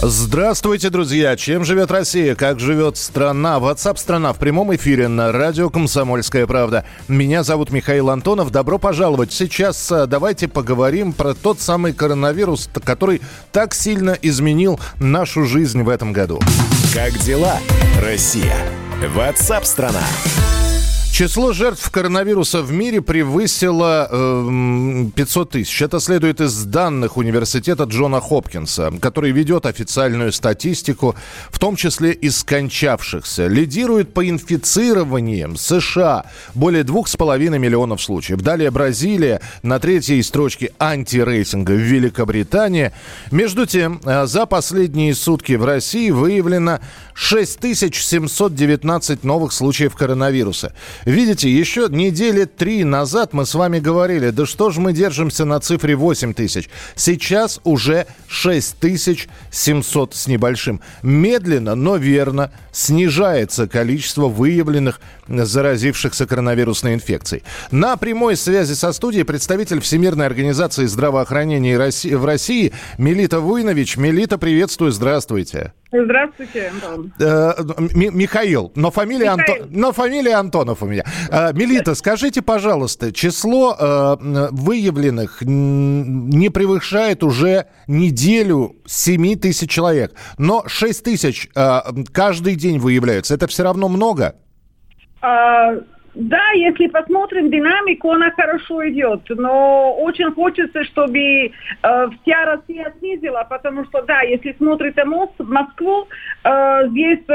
Здравствуйте, друзья! Чем живет Россия? Как живет страна? WhatsApp страна в прямом эфире на радио «Комсомольская правда». Меня зовут Михаил Антонов. Добро пожаловать. Сейчас э, давайте поговорим про тот самый коронавирус, который так сильно изменил нашу жизнь в этом году. Как дела, Россия? WhatsApp страна! Число жертв коронавируса в мире превысило э, 500 тысяч. Это следует из данных университета Джона Хопкинса, который ведет официальную статистику, в том числе и скончавшихся. Лидирует по инфицированиям США более 2,5 миллионов случаев. Далее Бразилия на третьей строчке антирейтинга в Великобритании. Между тем, э, за последние сутки в России выявлено 6719 новых случаев коронавируса. Видите, еще недели три назад мы с вами говорили, да что же мы держимся на цифре 8 тысяч. Сейчас уже 6700 с небольшим. Медленно, но верно снижается количество выявленных заразившихся коронавирусной инфекцией. На прямой связи со студией представитель Всемирной организации здравоохранения в России Мелита Вуйнович. Мелита, приветствую, здравствуйте. Здравствуйте, Антон. Э, Михаил, но фамилия, Михаил. Анто... но фамилия Антонов у меня. Э, Мелита, скажите, пожалуйста, число э, выявленных не превышает уже неделю 7 тысяч человек, но 6 тысяч э, каждый день выявляются. Это все равно много? А да, если посмотрим динамику, она хорошо идет, но очень хочется, чтобы э, вся Россия снизила, потому что, да, если смотрите мост, Москву, э, здесь э,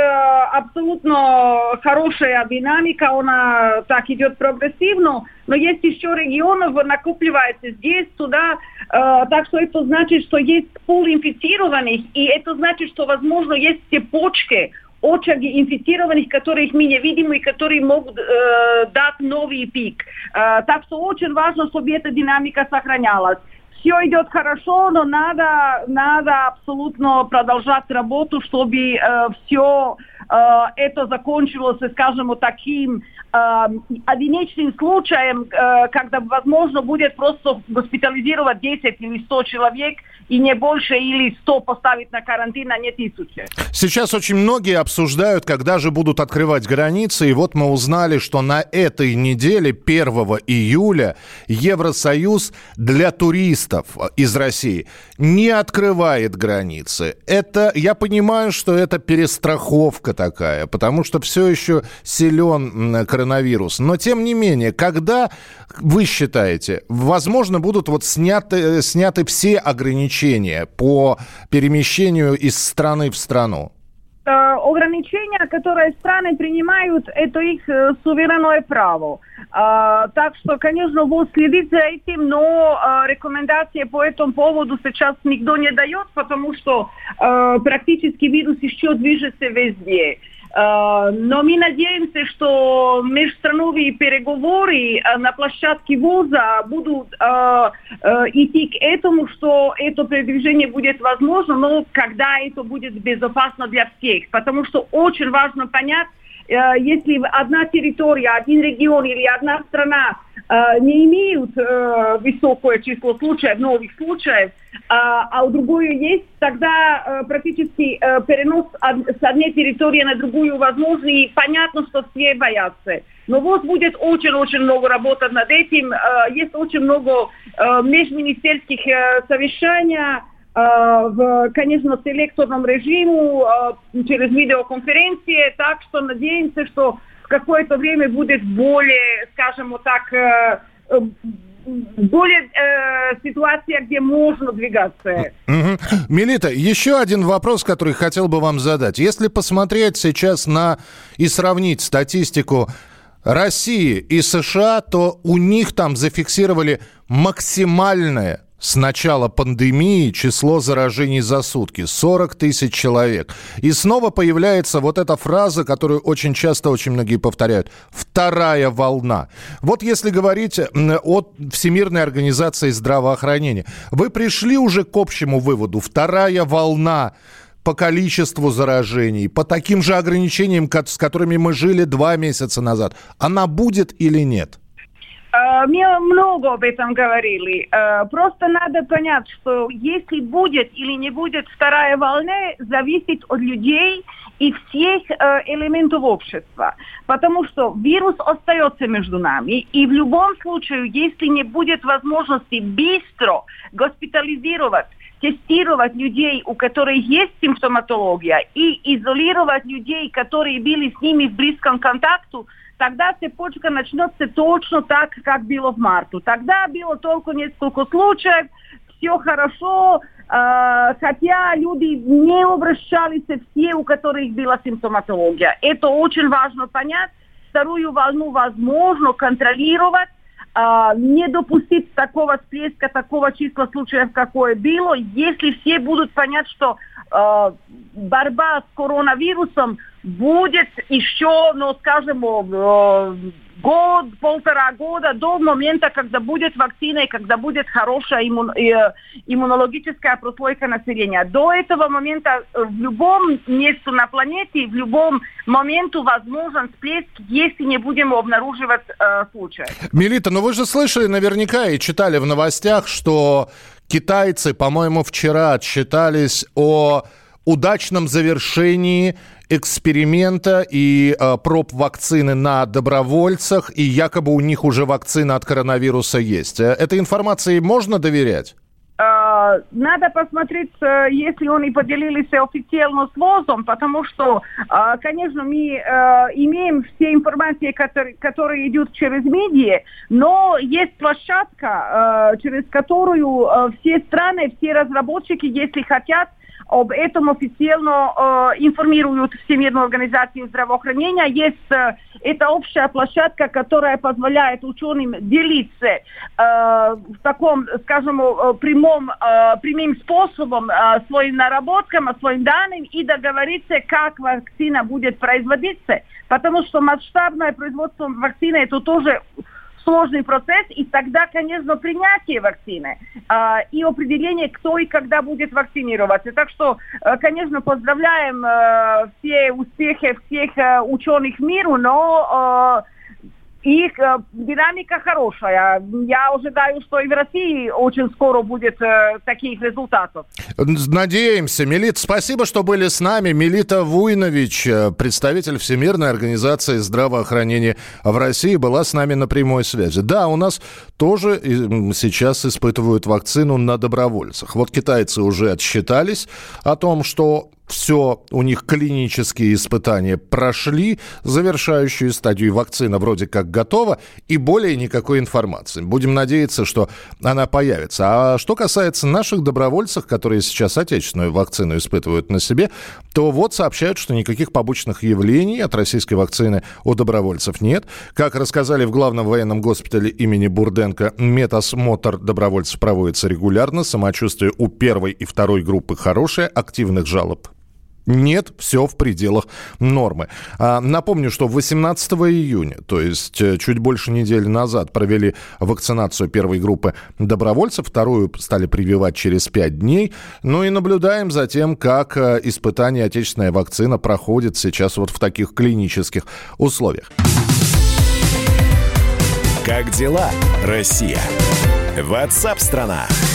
абсолютно хорошая динамика, она так идет прогрессивно, но есть еще регионов, накапливается здесь, туда, э, так что это значит, что есть пул инфицированных, и это значит, что, возможно, есть цепочки, очаги инфицированных, которых мы не видим и которые могут э, дать новый пик. Э, так что очень важно, чтобы эта динамика сохранялась. Все идет хорошо, но надо, надо абсолютно продолжать работу, чтобы э, все это закончилось, скажем, таким э, одиночным случаем, э, когда возможно будет просто госпитализировать 10 или 100 человек – и не больше или 100 поставить на карантин, а не тысячи. Сейчас очень многие обсуждают, когда же будут открывать границы. И вот мы узнали, что на этой неделе, 1 июля, Евросоюз для туристов из России не открывает границы. Это, я понимаю, что это перестраховка такая, потому что все еще силен коронавирус. Но, тем не менее, когда вы считаете, возможно, будут вот сняты, сняты все ограничения по перемещению из страны в страну? Э, ограничения, которые страны принимают, это их э, суверенное право. Э, так что, конечно, ВОЗ следит за этим, но рекомендации по этому поводу сейчас никто не дает, потому что практически вирус еще движется везде. Э, но мы надеемся, что межстрановые переговоры э, на площадке ВУЗа будут э, идти к этому, что это передвижение будет возможно, но когда это будет безопасно для всех. Потому что очень важно понять, если одна территория, один регион или одна страна не имеют высокое число случаев, новых случаев, а, у другой есть, тогда э, практически э, перенос с одной территории на другую возможен, и понятно, что все боятся. Но вот будет очень-очень много работать над этим. Э, есть очень много э, межминистерских э, совещаний, э, в, конечно, селекторном режиме, э, через видеоконференции, так что надеемся, что в какое-то время будет более, скажем вот так, э, э более э, ситуация, где можно двигаться. Угу. Милита, еще один вопрос, который хотел бы вам задать. Если посмотреть сейчас на и сравнить статистику России и США, то у них там зафиксировали максимальное с начала пандемии число заражений за сутки 40 тысяч человек. И снова появляется вот эта фраза, которую очень часто очень многие повторяют. Вторая волна. Вот если говорить о Всемирной организации здравоохранения, вы пришли уже к общему выводу. Вторая волна по количеству заражений, по таким же ограничениям, с которыми мы жили два месяца назад, она будет или нет? Э, мы много об этом говорили. Э, просто надо понять, что если будет или не будет вторая волна, зависит от людей и всех э, элементов общества. Потому что вирус остается между нами. И в любом случае, если не будет возможности быстро госпитализировать тестировать людей, у которых есть симптоматология, и изолировать людей, которые были с ними в близком контакте, тогда цепочка начнется точно так, как было в марту. Тогда было только несколько случаев, все хорошо, э, хотя люди не обращались все, у которых была симптоматология. Это очень важно понять. Вторую волну возможно контролировать, э, не допустить такого всплеска, такого числа случаев, какое было, если все будут понять, что э, борьба с коронавирусом будет еще, ну, скажем, год, полтора года до момента, когда будет вакцина и когда будет хорошая иммун, э, иммунологическая прослойка населения. До этого момента э, в любом месте на планете, в любом моменту возможен всплеск, если не будем обнаруживать э, случаи. Мелита, ну вы же слышали наверняка и читали в новостях, что китайцы, по-моему, вчера отчитались о удачном завершении эксперимента и э, проб вакцины на добровольцах, и якобы у них уже вакцина от коронавируса есть. Э, этой информации можно доверять? Э, надо посмотреть, э, если они поделились официально с ВОЗом, потому что, конечно, мы имеем все информации, которые, которые идут через медиа, но есть площадка, через которую все страны, все разработчики, если хотят, об этом официально э, информируют Всемирную организацию здравоохранения. Есть э, это общая площадка, которая позволяет ученым делиться э, в таком, скажем, э, прямом, э, прямым способом э, своим наработкам, своим данным и договориться, как вакцина будет производиться. Потому что масштабное производство вакцины это тоже сложный процесс, и тогда, конечно, принятие вакцины э, и определение, кто и когда будет вакцинироваться. Так что, э, конечно, поздравляем э, все успехи всех э, ученых миру, но э, их э, динамика хорошая. Я ожидаю, что и в России очень скоро будет э, таких результатов. Надеемся. Милит, спасибо, что были с нами. Милита Вуйнович, э, представитель Всемирной организации здравоохранения в России, была с нами на прямой связи. Да, у нас тоже сейчас испытывают вакцину на добровольцах. Вот китайцы уже отсчитались о том, что все, у них клинические испытания прошли, завершающую стадию вакцина вроде как готова, и более никакой информации. Будем надеяться, что она появится. А что касается наших добровольцев, которые сейчас отечественную вакцину испытывают на себе, то вот сообщают, что никаких побочных явлений от российской вакцины у добровольцев нет. Как рассказали в главном военном госпитале имени Бурденко, медосмотр добровольцев проводится регулярно, самочувствие у первой и второй группы хорошее, активных жалоб нет, все в пределах нормы. А, напомню, что 18 июня, то есть э, чуть больше недели назад, провели вакцинацию первой группы добровольцев, вторую стали прививать через 5 дней. Ну и наблюдаем за тем, как э, испытание отечественной вакцины проходит сейчас вот в таких клинических условиях. Как дела, Россия? Ватсап-страна! страна